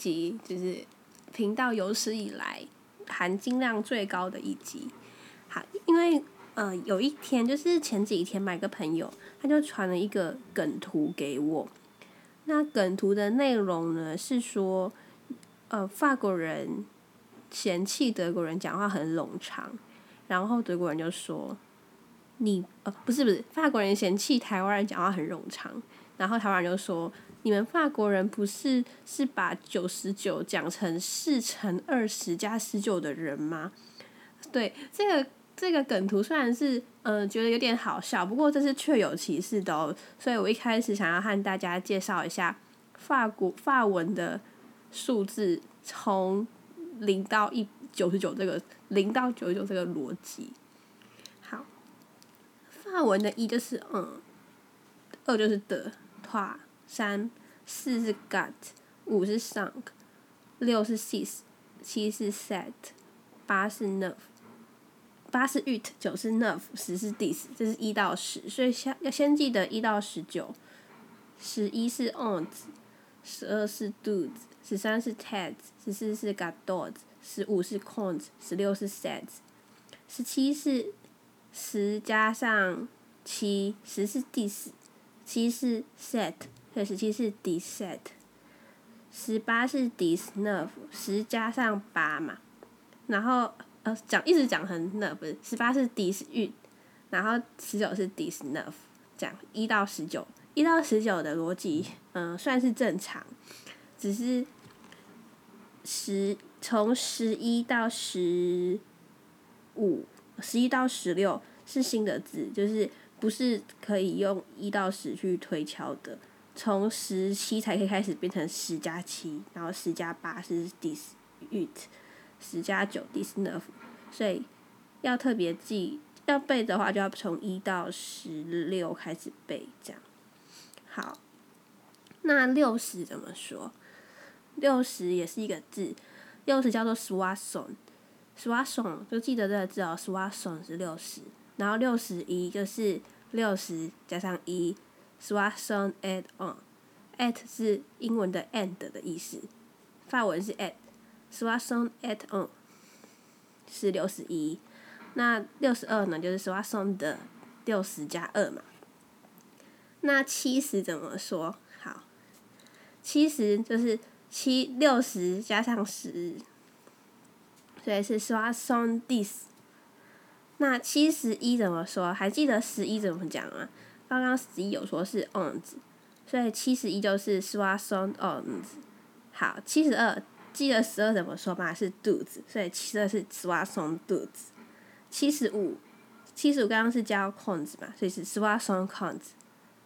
集，就是频道有史以来含金量最高的一集。好，因为呃有一天就是前几天，买个朋友他就传了一个梗图给我。那梗图的内容呢是说，呃法国人嫌弃德国人讲话很冗长，然后德国人就说，你呃不是不是法国人嫌弃台湾人讲话很冗长，然后台湾人就说。你们法国人不是是把九十九讲成四乘二十加十九的人吗？对，这个这个梗图虽然是呃觉得有点好笑，不过这是确有其事的哦。所以我一开始想要和大家介绍一下法国法文的数字从零到一九十九这个零到九十九这个逻辑。好，法文的一就是嗯，二就是的，话。三四是 got，五是 sunk，六是 six，七是 set，八是 nerve，八是 ut，九是 nerve，十是 dis，这是一到十，所以先要先记得一到十九，十一是 ons，十二是 dudes，十三是 teds，十四是 got dogs，十五是 cons，十六是 sets，十七是十加上七，十是 dis，七是 set。所以十七是 disset，十八是 dis，nerve，十加上八嘛，然后呃讲一直讲成 nerve，十八是 dis，然后十九是 dis，nerve，这样一到十九，一到十九的逻辑嗯算是正常，只是十从十一到十五，十一到十六是新的字，就是不是可以用一到十去推敲的。从十七才可以开始变成十加七，然后十加八是 dis ut，十加九 dis nerve，所以要特别记，要背的话就要从一到十六开始背，这样。好，那六十怎么说？六十也是一个字，六十叫做 soixante，soixante 就记得这个字哦，soixante 是六十，然后六十一就是六十加上一。Soixante et un，et 是英文的 and 的意思，法文是 et，soixante et un 是六十一，那六十二呢就是 soixante 的六十加二嘛，那七十怎么说？好，七十就是七六十加上十，所以是 soixante dix。那七十一怎么说？还记得十一怎么讲吗？刚刚十一有说是 ons，所以七十一就是 soixante ons。好，七十二记得十二怎么说吗？是 dos，所以七十二是 soixante douze。七十五，七十五刚刚是加 cons 嘛，所以是 soixante cons。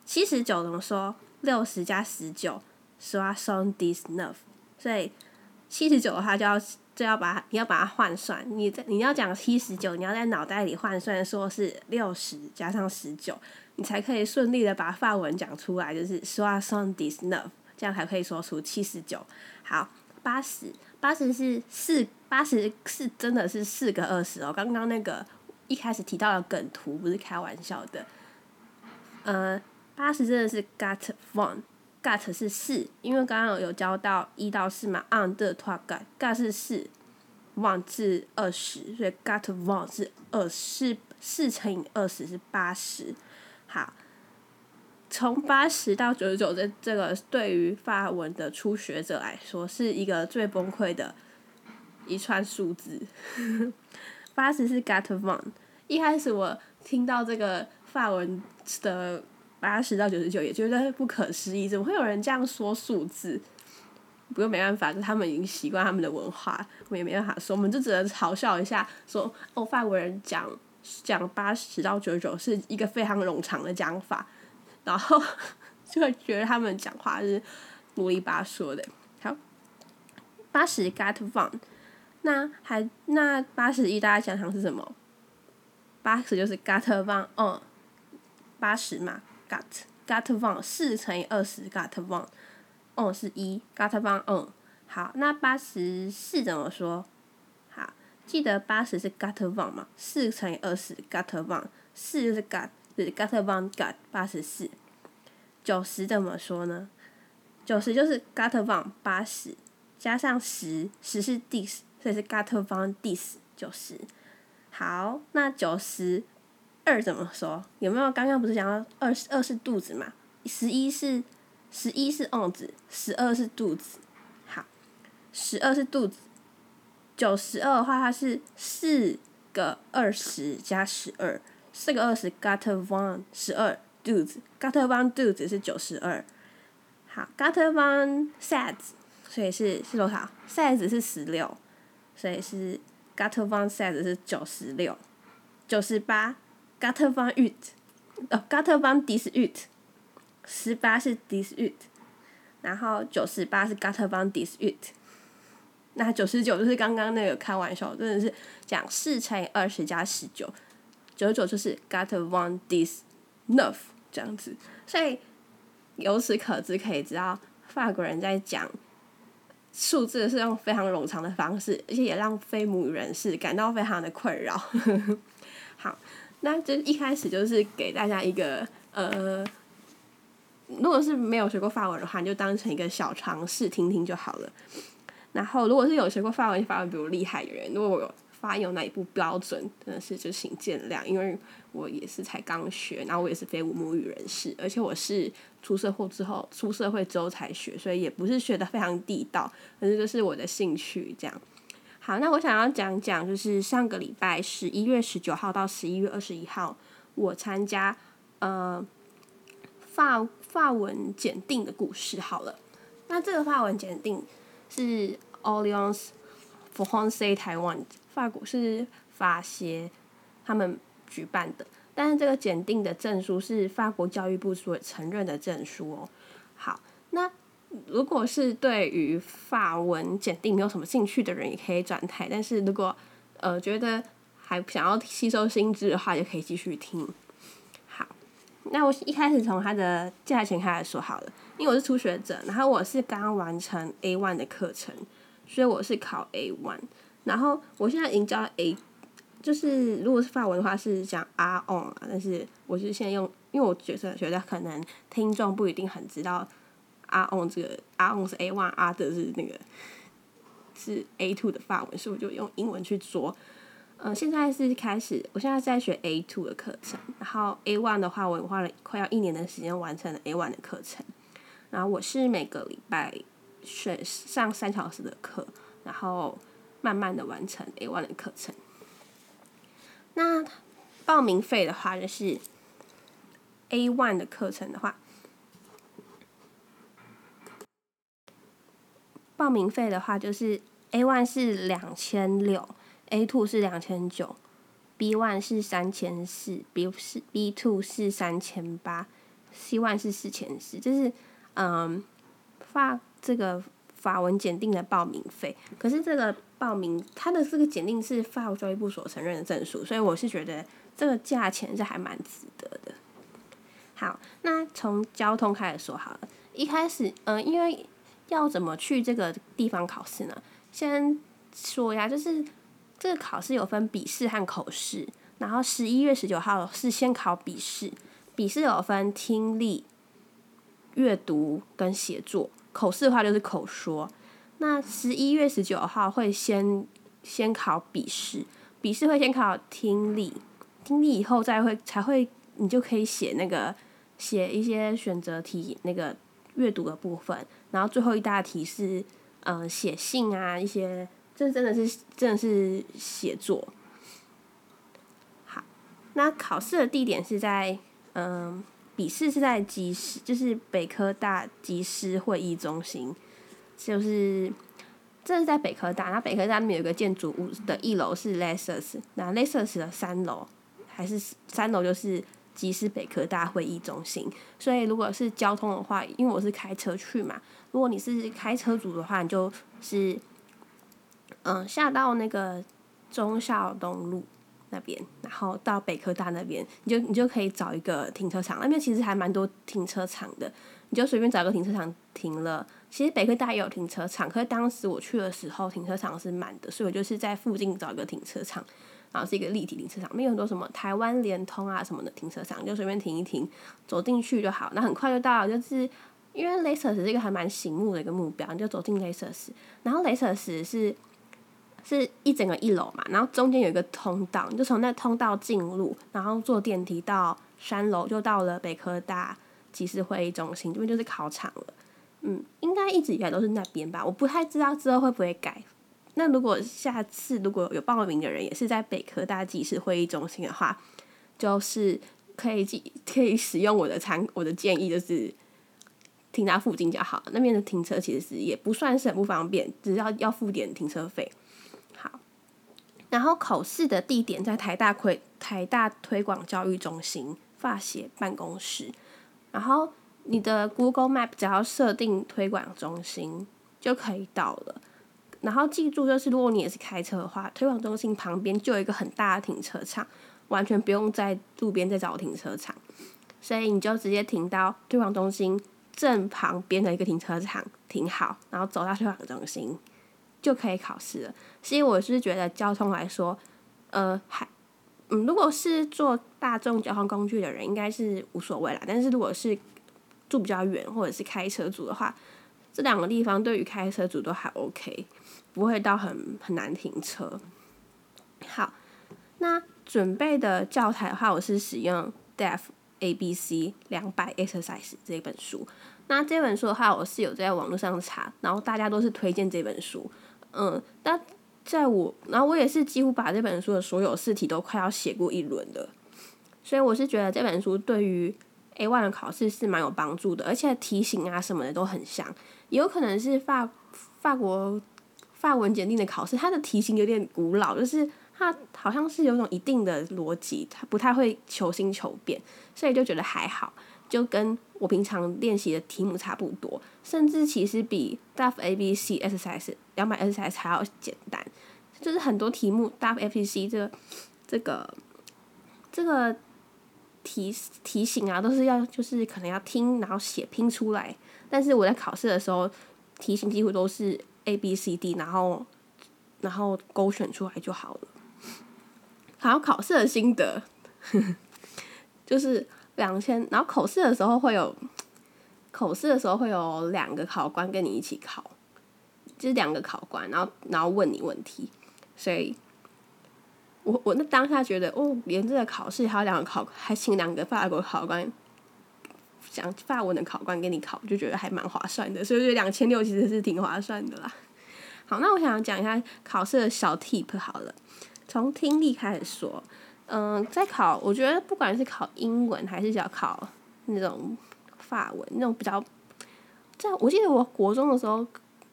七十九怎么说？六十加十九，soixante dix neuf。所以七十九的话就要就要把你要把它换算，你在你要讲七十九，你要在脑袋里换算，说是六十加上十九。你才可以顺利的把法文讲出来，就是 soixante dix neuf，这样才可以说出七十九。好，八十，八十是四，八十是真的是四个二十哦。刚刚那个一开始提到的梗图不是开玩笑的。呃，八十真的是 got Got 是四，因为刚刚有有教到一到四嘛，on the t o got got 是四，one 是二十，所以 got one 是二四四乘以二十是八十。好，从八十到九十九，这这个对于法文的初学者来说，是一个最崩溃的一串数字。八十是 got one。一开始我听到这个法文的八十到九十九，也觉得不可思议，怎么会有人这样说数字？不过没办法，就他们已经习惯他们的文化，我也没办法说，我们就只能嘲笑一下，说哦，法国人讲。讲八十到九十九是一个非常冗长的讲法，然后 就会觉得他们讲话是啰里吧嗦的。好，八十 got one，那还那八十一大家想想是什么？八十就是 got one，嗯，八十嘛，got got one 四乘以二十 got one，嗯是一 got one，嗯，好，那八十四怎么说？好记得八十是 got one 嘛？四乘以二十 got one，四就是 got，就是 got one got 八十四。九十怎么说呢？九十就是 got one 八十，加上十，十是 dis，所以是 got one dis 九十。好，那九十二怎么说？有没有刚刚不是讲到二十二是肚子嘛？十一是十一是瓮子，十二是肚子。好，十二是肚子。九十二的话，它是四个二十加十二，四个二十 g a t von 十二 dudes，g a t von dudes 是九十二。好 g a t von sides，所以是是多少？sides 是十六，所以是 g a t von sides 是九十六。九十八 g a t von ut，哦 g a t von dis ut，十八是 dis ut，然后九十八是 g a t von dis ut。那九十九就是刚刚那个开玩笑，真的是讲四乘以二十加十九，九十九就是 got one this enough 这样子，所以由此可知可以知道法国人在讲数字是用非常冗长的方式，而且也让非母语人士感到非常的困扰。好，那就一开始就是给大家一个呃，如果是没有学过法文的话，你就当成一个小尝试听听就好了。然后，如果是有学过法文、法文比我厉害的人，如果我有发音有哪一部标准，真的是就请见谅，因为我也是才刚学，然后我也是非母语人士，而且我是出社会之后出社会之后才学，所以也不是学的非常地道，可是就是我的兴趣这样。好，那我想要讲讲，就是上个礼拜十一月十九号到十一月二十一号，我参加呃法法文检定的故事。好了，那这个法文检定。是 Alliance Française 台湾，法国是法协他们举办的，但是这个检定的证书是法国教育部所承认的证书哦。好，那如果是对于法文检定没有什么兴趣的人，也可以转台；但是如果呃觉得还想要吸收新知的话，就可以继续听。好，那我一开始从它的价钱开始说好了。因为我是初学者，然后我是刚完成 A one 的课程，所以我是考 A one。然后我现在已经教 A，就是如果是法文的话是讲 R on 啊，但是我是现在用，因为我觉得觉得可能听众不一定很知道 R on 这个 R on 是 A one，R 的是那个是 A two 的法文，所以我就用英文去说。嗯，现在是开始，我现在在学 A two 的课程，然后 A one 的话，我花了快要一年的时间完成了 A one 的课程。然后我是每个礼拜选上三小时的课，然后慢慢的完成 A one 的课程。那报名费的话，就是 A one 的课程的话，报名费的话就是 A one 是两千六，A two 是两千九，B one 是三千四，B 是 B two 是三千八，C one 是四千四，就是。嗯，法这个法文检定的报名费，可是这个报名它的这个检定是法国教育部所承认的证书，所以我是觉得这个价钱是还蛮值得的。好，那从交通开始说好了。一开始，嗯，因为要怎么去这个地方考试呢？先说一下，就是这个考试有分笔试和口试，然后十一月十九号是先考笔试，笔试有分听力。阅读跟写作，口试的话就是口说。那十一月十九号会先先考笔试，笔试会先考听力，听力以后再会才会你就可以写那个写一些选择题那个阅读的部分，然后最后一大题是嗯写信啊一些，这真的是真的是写作。好，那考试的地点是在嗯。笔试是在集师，就是北科大集师会议中心，就是这是在北科大，然后北科大那边有个建筑物的一楼是 Lexus，那 Lexus 的三楼还是三楼就是集师北科大会议中心。所以如果是交通的话，因为我是开车去嘛，如果你是开车族的话，你就是嗯下到那个忠孝东路。那边，然后到北科大那边，你就你就可以找一个停车场。那边其实还蛮多停车场的，你就随便找个停车场停了。其实北科大也有停车场，可是当时我去的时候停车场是满的，所以我就是在附近找一个停车场，然后是一个立体停车场，没有很多什么台湾联通啊什么的停车场，就随便停一停，走进去就好。那很快就到了，就是因为雷瑟斯是一个还蛮醒目的一个目标，你就走进雷瑟斯，然后雷瑟斯是是一整个一楼嘛，然后中间有一个通道，你就从那通道进入，然后坐电梯到三楼，就到了北科大集市会议中心，这边就是考场了。嗯，应该一直以来都是那边吧，我不太知道之后会不会改。那如果下次如果有报名的人也是在北科大集思会议中心的话，就是可以记可以使用我的参我的建议，就是停在附近就好。那边的停车其实是也不算是很不方便，只要要付点停车费。好，然后考试的地点在台大推台大推广教育中心发协办公室，然后。你的 Google Map 只要设定推广中心就可以到了，然后记住就是，如果你也是开车的话，推广中心旁边就有一个很大的停车场，完全不用在路边再找停车场，所以你就直接停到推广中心正旁边的一个停车场停好，然后走到推广中心就可以考试了。所以我是觉得交通来说，呃，还嗯，如果是坐大众交通工具的人应该是无所谓啦，但是如果是住比较远或者是开车族的话，这两个地方对于开车族都还 OK，不会到很很难停车。好，那准备的教材的话，我是使用《Deaf A B C 两百 Exercise》这本书。那这本书的话，我是有在网络上查，然后大家都是推荐这本书。嗯，那在我，然后我也是几乎把这本书的所有试题都快要写过一轮的，所以我是觉得这本书对于。A one 的考试是蛮有帮助的，而且题型啊什么的都很像，有可能是法法国法文检定的考试，它的题型有点古老，就是它好像是有种一定的逻辑，它不太会求新求变，所以就觉得还好，就跟我平常练习的题目差不多，甚至其实比 DAF A B C exercise 两百 exercise 还要简单，就是很多题目 DAF A B C 这个这个这个。题题型啊，都是要就是可能要听，然后写拼出来。但是我在考试的时候，题型几乎都是 A B C D，然后然后勾选出来就好了。还有考试的心得，就是两千。然后考试的时候会有，考试的时候会有两个考官跟你一起考，就是两个考官，然后然后问你问题，所以。我我那当下觉得哦，连这个考试还有两个考，还请两个法国考官讲法文的考官给你考，就觉得还蛮划算的，所以两千六其实是挺划算的啦。好，那我想讲一下考试的小 tip 好了，从听力开始说。嗯，在考，我觉得不管是考英文还是要考那种法文，那种比较，在我记得我国中的时候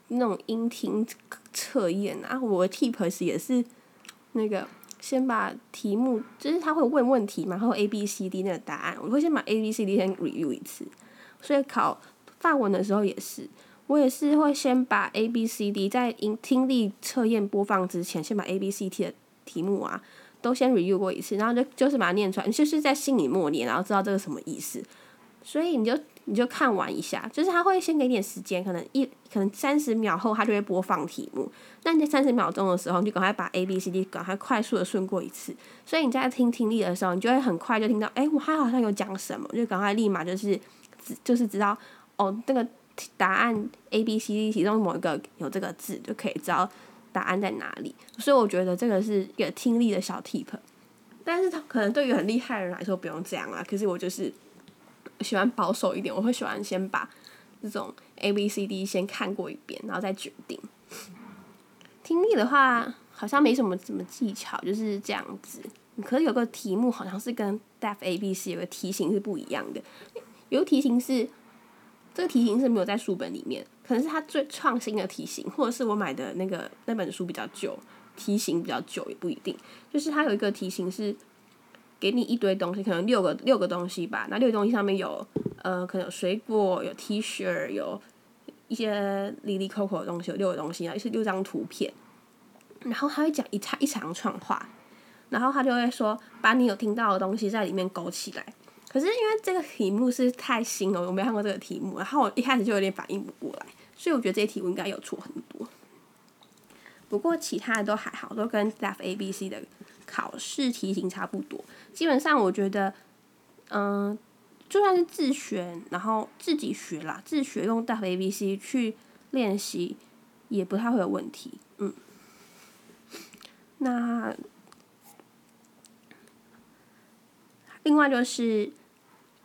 那种音听测验啊，我的 tip 也是那个。先把题目，就是他会问问题嘛，然后 A B C D 那个答案，我会先把 A B C D 先 review 一次。所以考范文的时候也是，我也是会先把 A B C D 在音听力测验播放之前，先把 A B C D 的题目啊都先 review 过一次，然后就就是把它念出来，就是在心里默念，然后知道这个什么意思。所以你就。你就看完一下，就是他会先给点时间，可能一可能三十秒后他就会播放题目。那你三十秒钟的时候，你就赶快把 A B C D 赶快快速的顺过一次。所以你在听听力的时候，你就会很快就听到，哎，我他好像有讲什么，就赶快立马就是就是知道哦，这个答案 A B C D 其中某一个有这个字，就可以知道答案在哪里。所以我觉得这个是一个听力的小 tip，但是他可能对于很厉害的人来说不用这样啊。可是我就是。喜欢保守一点，我会喜欢先把这种 A B C D 先看过一遍，然后再决定。听力的话，好像没什么什么技巧，就是这样子。可是有个题目好像是跟 Deaf A B C 有个题型是不一样的，有个题型是这个题型是没有在书本里面，可能是它最创新的题型，或者是我买的那个那本书比较旧，题型比较旧也不一定。就是它有一个题型是。给你一堆东西，可能六个六个东西吧。那六个东西上面有，呃，可能有水果，有 T 恤，有一些里里口口的东西，有六个东西，然后是六张图片。然后他会讲一长一长串话，然后他就会说，把你有听到的东西在里面勾起来。可是因为这个题目是太新了，我没看过这个题目，然后我一开始就有点反应不过来，所以我觉得这些题目应该有错很多。不过其他的都还好，都跟 Deaf A B C 的考试题型差不多。基本上我觉得，嗯，就算是自学，然后自己学啦，自学用大 A B C 去练习，也不太会有问题。嗯，那另外就是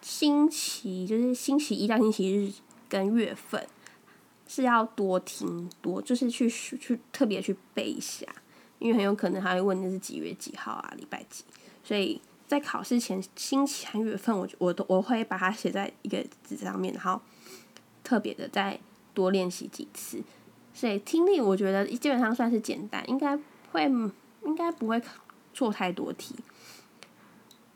星期，就是星期一到星期日跟月份是要多听多，就是去去特别去背一下，因为很有可能他会问的是几月几号啊，礼拜几，所以。在考试前星期三月份，我我都我会把它写在一个纸上面，然后特别的再多练习几次。所以听力我觉得基本上算是简单，应该会应该不会错太多题。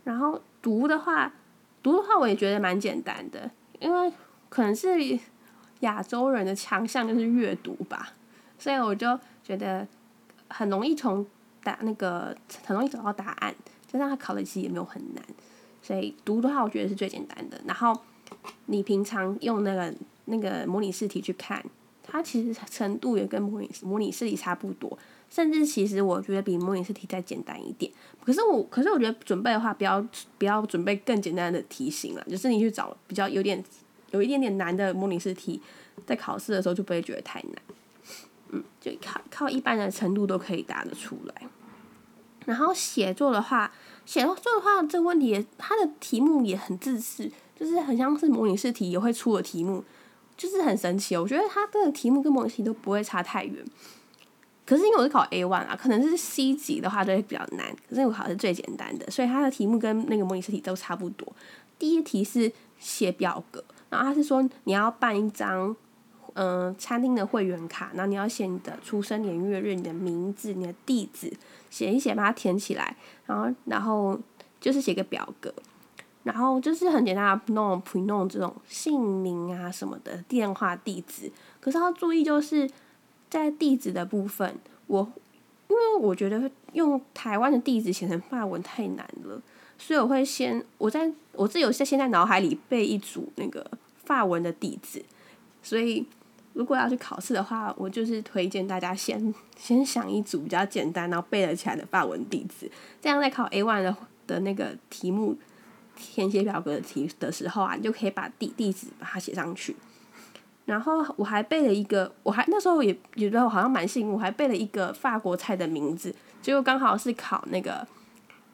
然后读的话，读的话我也觉得蛮简单的，因为可能是亚洲人的强项就是阅读吧，所以我就觉得很容易从答那个很容易找到答案。加上他考的其实也没有很难，所以读的话我觉得是最简单的。然后你平常用那个那个模拟试题去看，它其实程度也跟模拟模拟试题差不多，甚至其实我觉得比模拟试题再简单一点。可是我可是我觉得准备的话，不要不要准备更简单的题型了，就是你去找比较有点有一点点难的模拟试题，在考试的时候就不会觉得太难。嗯，就靠靠一般的程度都可以答得出来。然后写作的话，写作的话，这个问题它的题目也很自私，就是很像是模拟试题也会出的题目，就是很神奇。我觉得它的题目跟模拟题都不会差太远。可是因为我是考 A one 啊，可能是 C 级的话就会比较难。可是我考的是最简单的，所以它的题目跟那个模拟试题都差不多。第一题是写表格，然后他是说你要办一张。嗯，餐厅的会员卡，然后你要写你的出生年月日、你的名字、你的地址，写一写，把它填起来，然后，然后就是写个表格，然后就是很简单的弄、不弄这种姓名啊什么的，电话、地址。可是要注意，就是在地址的部分，我因为我觉得用台湾的地址写成法文太难了，所以我会先我在我自己有在先在脑海里背一组那个法文的地址，所以。如果要去考试的话，我就是推荐大家先 先想一组比较简单，然后背得起来的法文地址，这样在考 A one 的的那个题目填写表格的题的时候啊，你就可以把地地址把它写上去。然后我还背了一个，我还那时候也觉得我好像蛮幸运，我还背了一个法国菜的名字，结果刚好是考那个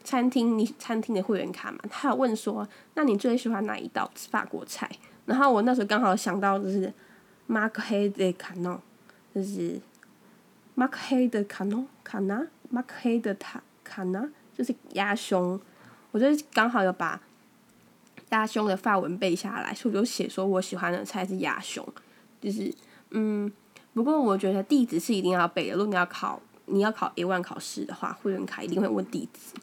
餐厅你餐厅的会员卡嘛，他有问说，那你最喜欢哪一道法国菜？然后我那时候刚好想到就是。马克黑的卡诺，就是马克黑的卡诺卡纳，马克黑的塔卡纳，就是鸭胸。我就刚好有把鸭胸的发文背下来，所以我就写说我喜欢的菜是鸭胸。就是嗯，不过我觉得地址是一定要背的。如果你要考你要考 A one 考试的话，会员卡一定会问地址。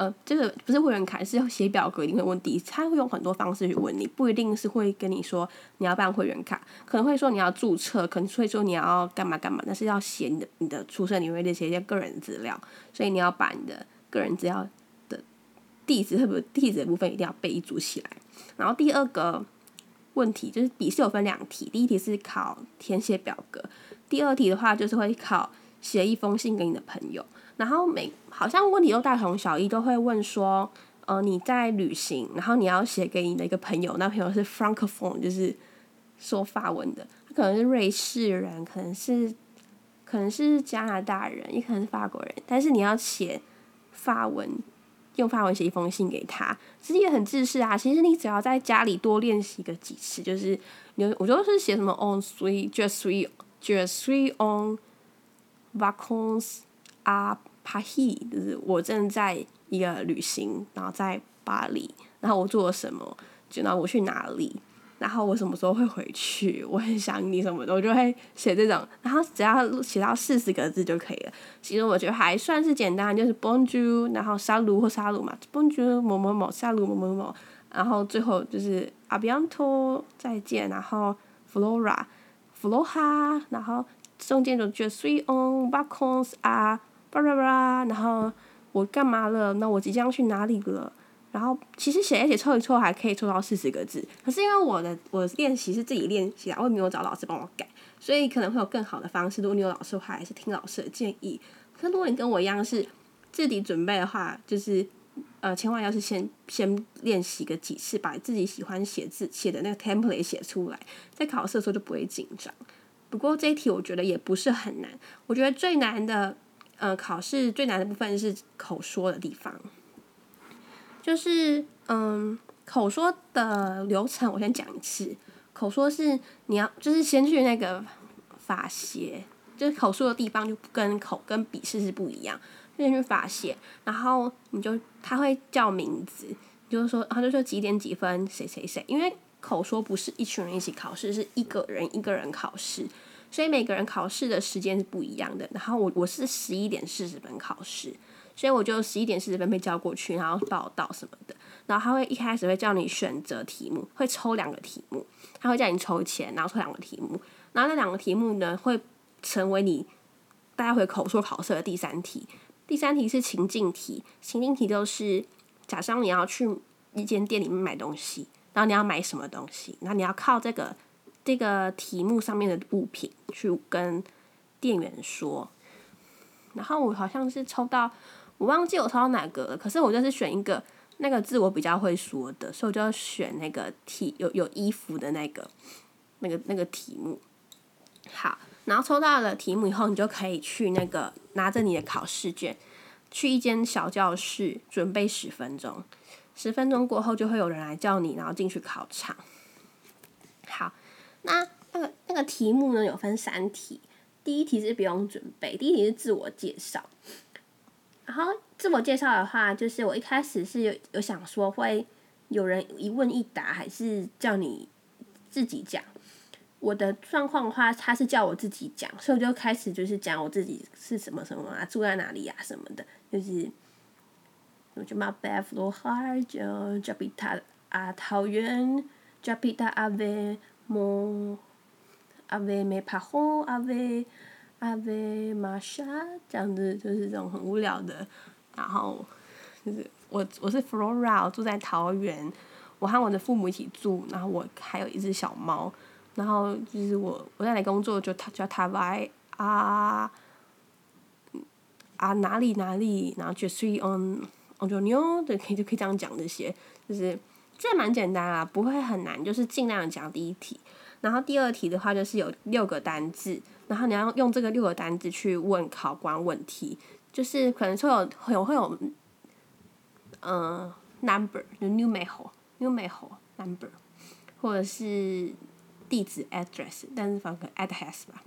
呃，这个不是会员卡，是要写表格，一定会问第一，他会用很多方式去问你，不一定是会跟你说你要办会员卡，可能会说你要注册，可能会说你要干嘛干嘛，但是要写你的你的出生年月日，写一些个人资料，所以你要把你的个人资料的地址，特别地址的部分一定要备注起来。然后第二个问题就是笔试有分两题，第一题是考填写表格，第二题的话就是会考写一封信给你的朋友。然后每好像问题都大同小异，都会问说，呃，你在旅行，然后你要写给你的一个朋友，那朋友是 francophone，就是说法文的，他可能是瑞士人，可能是可能是加拿大人，也可能是法国人，但是你要写法文，用法文写一封信给他，其实也很自私啊。其实你只要在家里多练习个几次，就是你我觉得是写什么 on three just three just three on vacances 啊。巴黎就是我正在一个旅行，然后在巴黎，然后我做了什么，就然后我去哪里，然后我什么时候会回去，我很想你什么的，我就会写这种，然后只要写到四十个字就可以了。其实我觉得还算是简单，就是 Bonjour，然后沙鲁或沙鲁嘛，Bonjour 某某某，沙鲁某某某，然后最后就是 Abianto 再见，然后 Flora，Flora，然后中间就 Just three on b a c o n s 啊。叭叭叭，然后我干嘛了？那我即将去哪里了？然后其实写一写凑一凑还可以凑到四十个字，可是因为我的我练习是自己练习啊，我也没有找老师帮我改，所以可能会有更好的方式。如果你有老师的话，还是听老师的建议。可如果你跟我一样是自己准备的话，就是呃，千万要是先先练习个几次，把自己喜欢写字写的那个 template 写出来，在考试的时候就不会紧张。不过这一题我觉得也不是很难，我觉得最难的，呃，考试最难的部分是口说的地方，就是嗯，口说的流程我先讲一次。口说是你要就是先去那个法协，就是口述的地方就跟口跟笔试是不一样。先去法协，然后你就他会叫名字，你就说他就说几点几分谁谁谁，因为口说不是一群人一起考试，是一个人一个人考试，所以每个人考试的时间是不一样的。然后我我是十一点四十分考试，所以我就十一点四十分被叫过去，然后报道什么的。然后他会一开始会叫你选择题目，会抽两个题目。他会叫你抽签，然后抽两个题目，然后那两个题目呢会成为你待会口说考试的第三题。第三题是情境题，情境题就是假设你要去一间店里面买东西，然后你要买什么东西，然后你要靠这个这个题目上面的物品去跟店员说。然后我好像是抽到，我忘记我抽到哪个了，可是我就是选一个。那个字我比较会说的，所以我就要选那个题有有衣服的那个那个那个题目。好，然后抽到了题目以后，你就可以去那个拿着你的考试卷，去一间小教室准备十分钟。十分钟过后，就会有人来叫你，然后进去考场。好，那那个那个题目呢，有分三题。第一题是不用准备，第一题是自我介绍。然后自我介绍的话，就是我一开始是有有想说会有人一问一答，还是叫你自己讲。我的状况的话，他是叫我自己讲，所以我就开始就是讲我自己是什么什么啊，住在哪里呀什么的，就是我就马贝弗罗哈就加比塔啊桃园加比塔阿维莫阿维梅帕洪阿维。阿维玛莎这样子就是这种很无聊的，然后就是我我是 Flora，住在桃园，我和我的父母一起住，然后我还有一只小猫，然后就是我我在来工作就他叫他来啊啊哪里哪里，然后就 s on on your new 对可以就可以这样讲这些，就是这蛮简单啊，不会很难，就是尽量讲第一题，然后第二题的话就是有六个单字。然后你要用这个六个单字去问考官问题，就是可能会有会有会有，嗯，number 就 numeral，numeral number，或者是地址 address，但是放个 address 吧。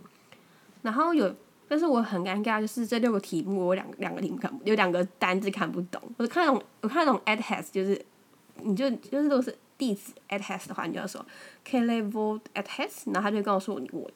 然后有，但是我很尴尬，就是这六个题目我两两个题目看有两个单字看不懂。我看懂我看懂 address 就是你就就是都是地址 address 的话，你就要说 k level address，然后他就告诉你我。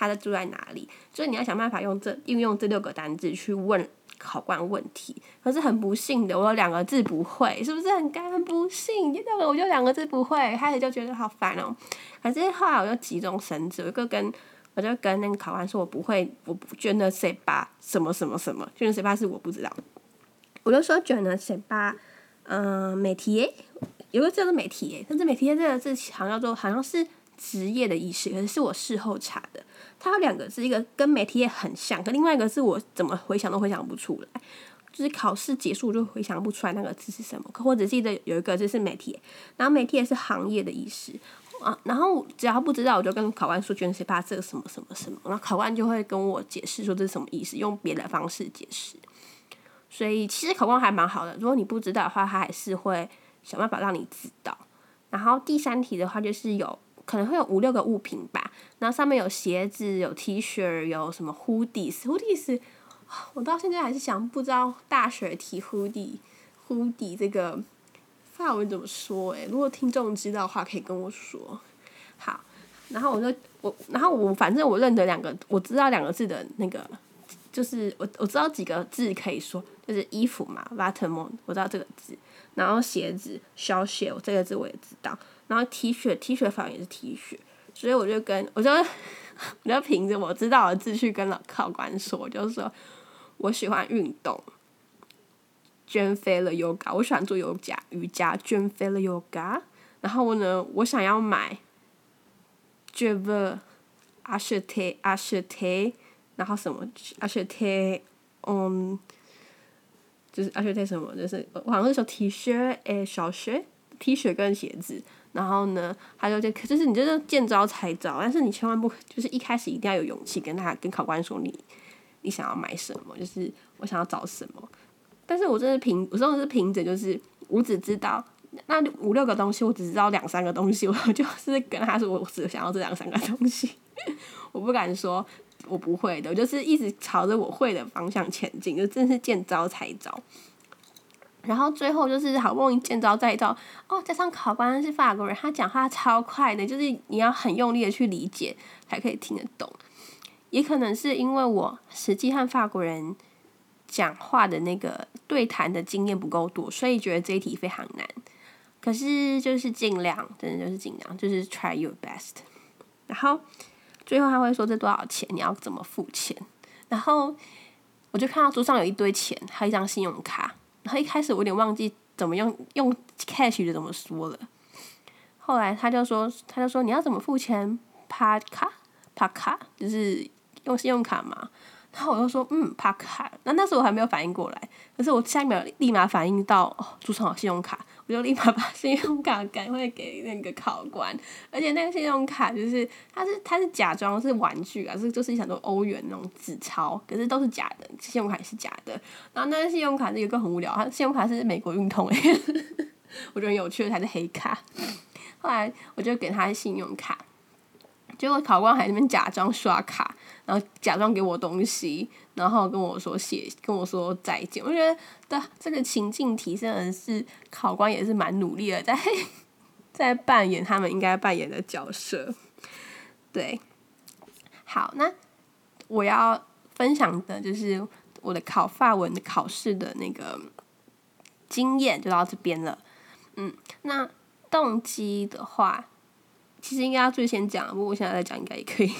他的住在哪里？所以你要想办法用这运用这六个单字去问考官问题。可是很不幸的，我有两个字不会，是不是很干？很不幸，就两个我就两个字不会，开始就觉得好烦哦。可是后来我就急中生智，我就跟我就跟那个考官说，我不会，我不捐了谁吧？什么什么什么，捐了谁吧是我不知道。我就说捐了谁吧？嗯，美题有个叫做美题但是美题这个字好像叫做好像是职业的意思，可是是我事后查的。它有两个字，一个跟媒体也很像，可另外一个字我怎么回想都回想不出来，就是考试结束就回想不出来那个字是什么。可我只记得有一个字是媒体，然后媒体也是行业的意思啊。然后只要不知道，我就跟考官说卷谁怕这个什么什么什么，然后考官就会跟我解释说这是什么意思，用别的方式解释。所以其实考官还蛮好的，如果你不知道的话，他还是会想办法让你知道。然后第三题的话就是有。可能会有五六个物品吧，然后上面有鞋子、有 T 恤、有什么 hoodies，hoodies，我到现在还是想不知道大学题 hoodie，hoodie 这个法文怎么说诶，如果听众知道的话，可以跟我说。好，然后我就我，然后我反正我认得两个，我知道两个字的那个，就是我我知道几个字可以说，就是衣服嘛 v a t e r m o n 我知道这个字，然后鞋子，shoe，这个字我也知道。然后 T 恤 T 恤反而也是 T 恤，所以我就跟我就 我就凭着我知道的字去跟老考官说，就是说我喜欢运动，捐飞了 yoga，我喜欢做瑜伽瑜伽，捐飞了 yoga。然后我呢，我想要买 j e v acheter acheter，然后什么 acheter，嗯就是要学什么，就是我好像是说 T 恤，诶，小学 T 恤跟鞋子。然后呢，他就就就是你就是见招拆招，但是你千万不就是一开始一定要有勇气跟他跟考官说你你想要买什么，就是我想要找什么。但是我真的凭我真的是凭着就是我只知道那五六个东西，我只知道两三个东西，我 就是跟他说我只想要这两三个东西，我不敢说我不会的，我就是一直朝着我会的方向前进，就真是见招拆招。然后最后就是好不容易见招再招哦，加上考官是法国人，他讲话超快的，就是你要很用力的去理解才可以听得懂。也可能是因为我实际和法国人讲话的那个对谈的经验不够多，所以觉得这一题非常难。可是就是尽量，真的就是尽量，就是 try your best。然后最后他会说这多少钱，你要怎么付钱？然后我就看到桌上有一堆钱，还有一张信用卡。然后一开始我有点忘记怎么用用 cash 的怎么说了，后来他就说他就说你要怎么付钱？帕卡帕卡就是用信用卡嘛。然后我就说嗯帕卡，那那时候我还没有反应过来，可是我下一秒立马反应到哦，桌上好信用卡。我就立马把信用卡赶快给那个考官，而且那个信用卡就是它是它是假装是玩具啊，是就是很多欧元那种纸钞，可是都是假的，信用卡也是假的。然后那个信用卡是一个很无聊，他信用卡是美国运通哎，我觉得很有趣的，它是黑卡。后来我就给他信用卡。结果考官还那边假装刷卡，然后假装给我东西，然后跟我说谢，跟我说再见。我觉得的这个情境提升的是考官也是蛮努力的，在在扮演他们应该扮演的角色。对，好，那我要分享的就是我的考法文考试的那个经验就到这边了。嗯，那动机的话。其实应该要最先讲，不过我现在在讲应该也可以。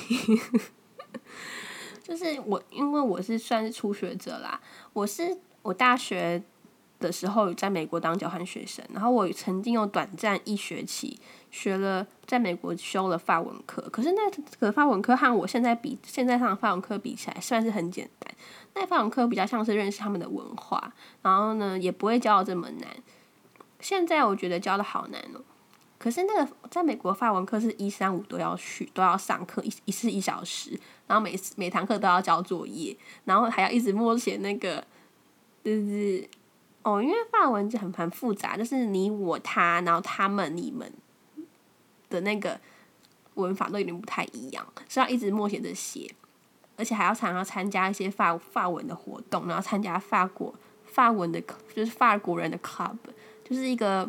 就是我，因为我是算是初学者啦。我是我大学的时候在美国当交换学生，然后我曾经有短暂一学期学了在美国修了法文课。可是那个法文课和我现在比现在上的法文课比起来，算是很简单。那法文课比较像是认识他们的文化，然后呢也不会教的这么难。现在我觉得教的好难哦。可是那个在美国法文课是一三五都要去，都要上课一一次一小时，然后每次每堂课都要交作业，然后还要一直默写那个，就是哦，因为法文就很很复杂，就是你我他，然后他们你们的那个文法都有点不太一样，是要一直默写着写，而且还要常常参加一些法法文的活动，然后参加法国法文的，就是法国人的 club，就是一个。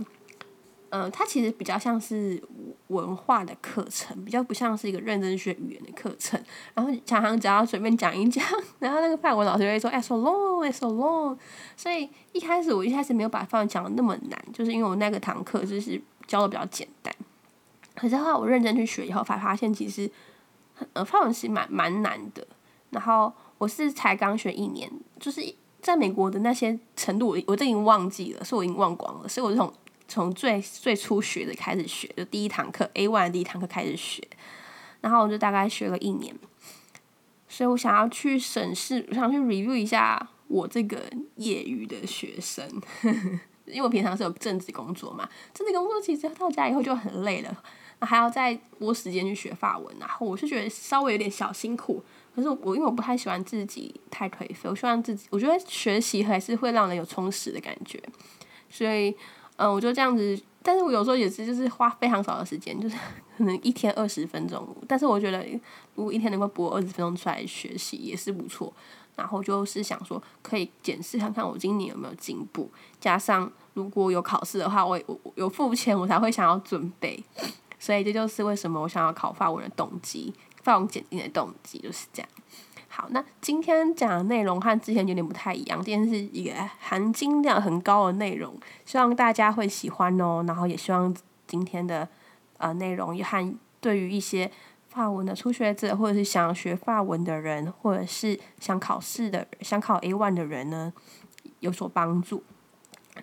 嗯，它其实比较像是文化的课程，比较不像是一个认真学语言的课程。然后常常只要随便讲一讲，然后那个法文老师就会说：“哎，so long，so long。”所以一开始我一开始没有把法文讲的那么难，就是因为我那个堂课就是教的比较简单。可是后来我认真去学以后，才发现其实呃法文是蛮蛮难的。然后我是才刚学一年，就是在美国的那些程度，我我都已经忘记了，是我已经忘光了，所以我这种。从最最初学的开始学，就第一堂课 A one 第一堂课开始学，然后我就大概学了一年，所以我想要去审视，我想去 review 一下我这个业余的学生，因为我平常是有正职工作嘛，正职工作其实到家以后就很累了，还要再拨时间去学法文，然后我是觉得稍微有点小辛苦，可是我因为我不太喜欢自己太颓废，我希望自己，我觉得学习还是会让人有充实的感觉，所以。嗯，我就这样子，但是我有时候也是，就是花非常少的时间，就是 可能一天二十分钟。但是我觉得，如果一天能够播二十分钟出来学习，也是不错。然后就是想说，可以检视看看我今年有没有进步。加上如果有考试的话，我我有付钱，我才会想要准备。所以这就是为什么我想要考法文的动机，法文检定的动机就是这样。好，那今天讲的内容和之前有点不太一样，今天是一个含金量很高的内容，希望大家会喜欢哦。然后也希望今天的呃内容也和对于一些法文的初学者，或者是想学法文的人，或者是想考试的、想考 A one 的人呢有所帮助。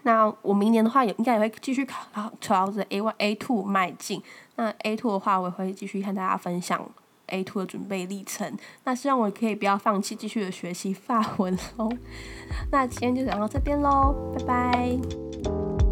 那我明年的话也应该也会继续考，朝着 A one、A two 迈进。那 A two 的话，我也会继续和大家分享。A two 的准备历程。那希望我可以不要放弃，继续的学习法文喽。那今天就讲到这边喽，拜拜。